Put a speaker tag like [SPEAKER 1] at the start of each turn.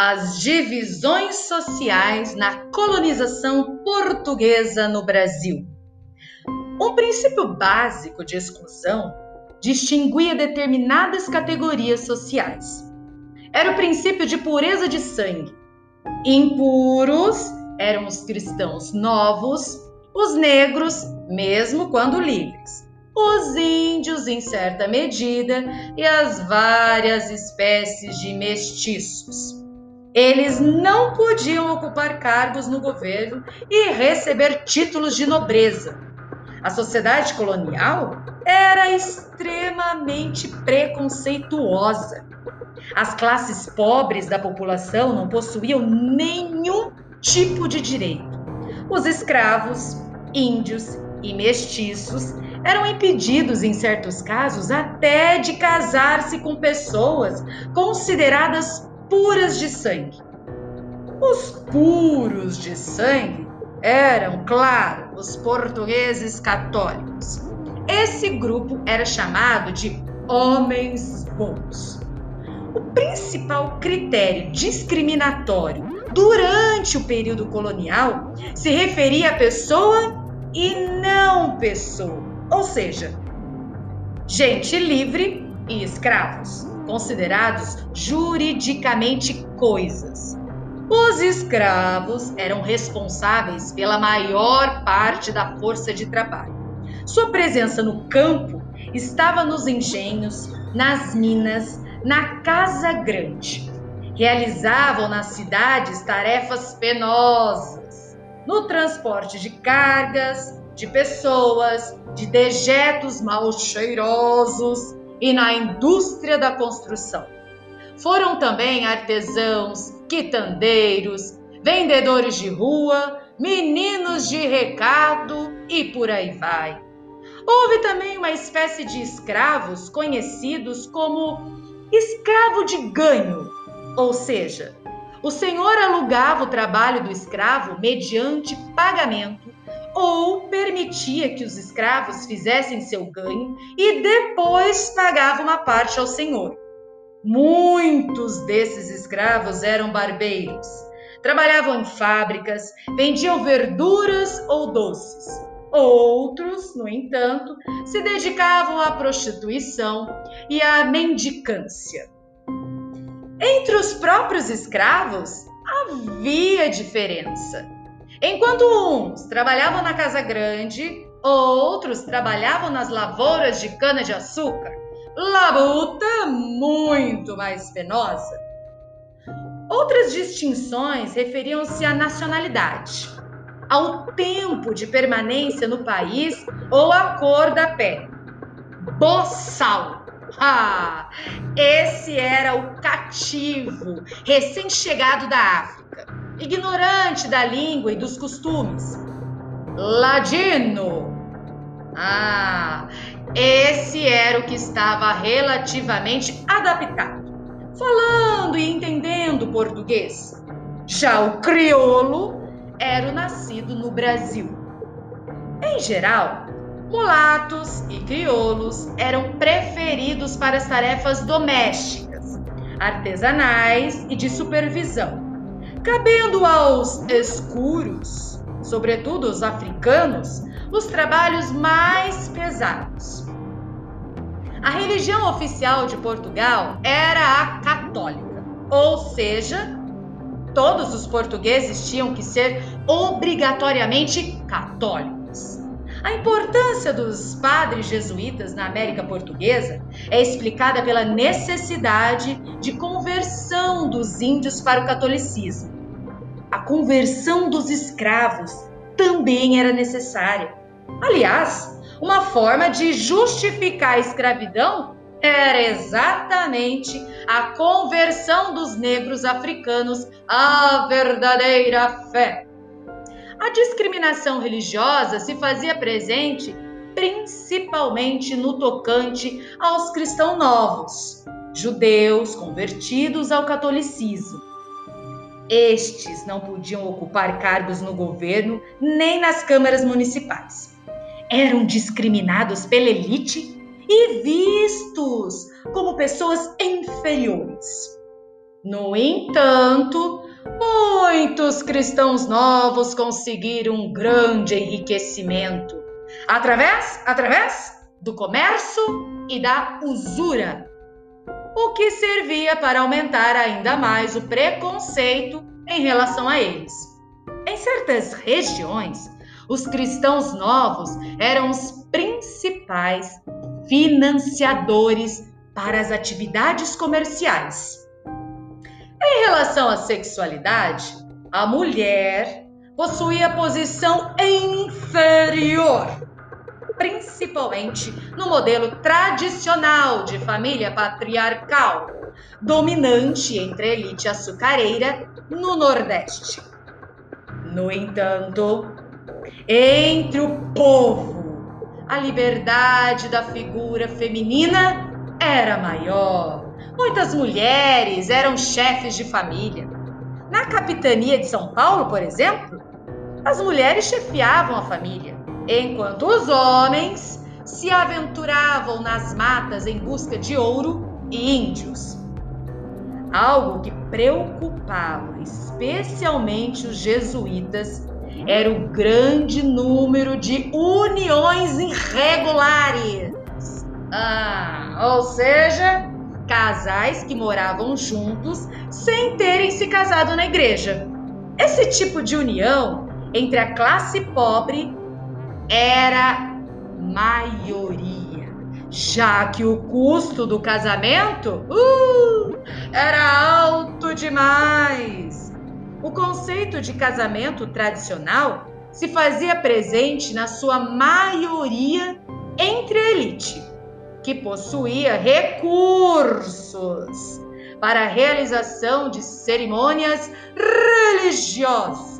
[SPEAKER 1] as divisões sociais na colonização portuguesa no Brasil. Um princípio básico de exclusão distinguia determinadas categorias sociais. Era o princípio de pureza de sangue. Impuros eram os cristãos novos, os negros, mesmo quando livres, os índios, em certa medida, e as várias espécies de mestiços. Eles não podiam ocupar cargos no governo e receber títulos de nobreza. A sociedade colonial era extremamente preconceituosa. As classes pobres da população não possuíam nenhum tipo de direito. Os escravos, índios e mestiços eram impedidos, em certos casos, até de casar-se com pessoas consideradas puras de sangue. Os puros de sangue eram, claro, os portugueses católicos. Esse grupo era chamado de homens bons. O principal critério discriminatório durante o período colonial se referia à pessoa e não pessoa, ou seja, gente livre e escravos considerados juridicamente coisas. Os escravos eram responsáveis pela maior parte da força de trabalho. Sua presença no campo estava nos engenhos, nas minas, na casa grande. Realizavam nas cidades tarefas penosas, no transporte de cargas, de pessoas, de dejetos mal cheirosos, e na indústria da construção. Foram também artesãos, quitandeiros, vendedores de rua, meninos de recado e por aí vai. Houve também uma espécie de escravos conhecidos como escravo de ganho, ou seja, o senhor alugava o trabalho do escravo mediante pagamento ou permitia que os escravos fizessem seu ganho e depois pagava uma parte ao senhor. Muitos desses escravos eram barbeiros. Trabalhavam em fábricas, vendiam verduras ou doces. Outros, no entanto, se dedicavam à prostituição e à mendicância. Entre os próprios escravos havia diferença. Enquanto uns trabalhavam na casa grande, outros trabalhavam nas lavouras de cana-de-açúcar, labuta muito mais penosa. Outras distinções referiam-se à nacionalidade, ao tempo de permanência no país ou à cor da pele. Boçal. Ah, esse era o cativo, recém-chegado da África ignorante da língua e dos costumes. Ladino. Ah, esse era o que estava relativamente adaptado, falando e entendendo português. Já o crioulo era o nascido no Brasil. Em geral, mulatos e crioulos eram preferidos para as tarefas domésticas, artesanais e de supervisão cabendo aos escuros, sobretudo os africanos, os trabalhos mais pesados. A religião oficial de Portugal era a católica, ou seja, todos os portugueses tinham que ser obrigatoriamente católicos. A importância dos padres jesuítas na América Portuguesa é explicada pela necessidade de conversão dos índios para o catolicismo. A conversão dos escravos também era necessária. Aliás, uma forma de justificar a escravidão era exatamente a conversão dos negros africanos à verdadeira fé. A discriminação religiosa se fazia presente principalmente no tocante aos cristãos novos, judeus convertidos ao catolicismo. Estes não podiam ocupar cargos no governo nem nas câmaras municipais. Eram discriminados pela elite e vistos como pessoas inferiores. No entanto, muitos cristãos novos conseguiram um grande enriquecimento através, através do comércio e da usura, o que servia para aumentar ainda mais o preconceito em relação a eles. Em certas regiões, os cristãos novos eram os principais financiadores para as atividades comerciais. Em relação à sexualidade, a mulher possuía posição inferior, principalmente no modelo tradicional de família patriarcal, dominante entre a elite açucareira no Nordeste. No entanto, entre o povo, a liberdade da figura feminina era maior. Muitas mulheres eram chefes de família. Na capitania de São Paulo, por exemplo, as mulheres chefiavam a família, enquanto os homens se aventuravam nas matas em busca de ouro e índios. Algo que preocupava especialmente os jesuítas era o grande número de uniões irregulares. Ah, ou seja, casais que moravam juntos sem terem se casado na igreja. Esse tipo de união entre a classe pobre era maioria, já que o custo do casamento uh, era alto demais. O conceito de casamento tradicional se fazia presente na sua maioria entre a elite, que possuía recursos para a realização de cerimônias religiosas.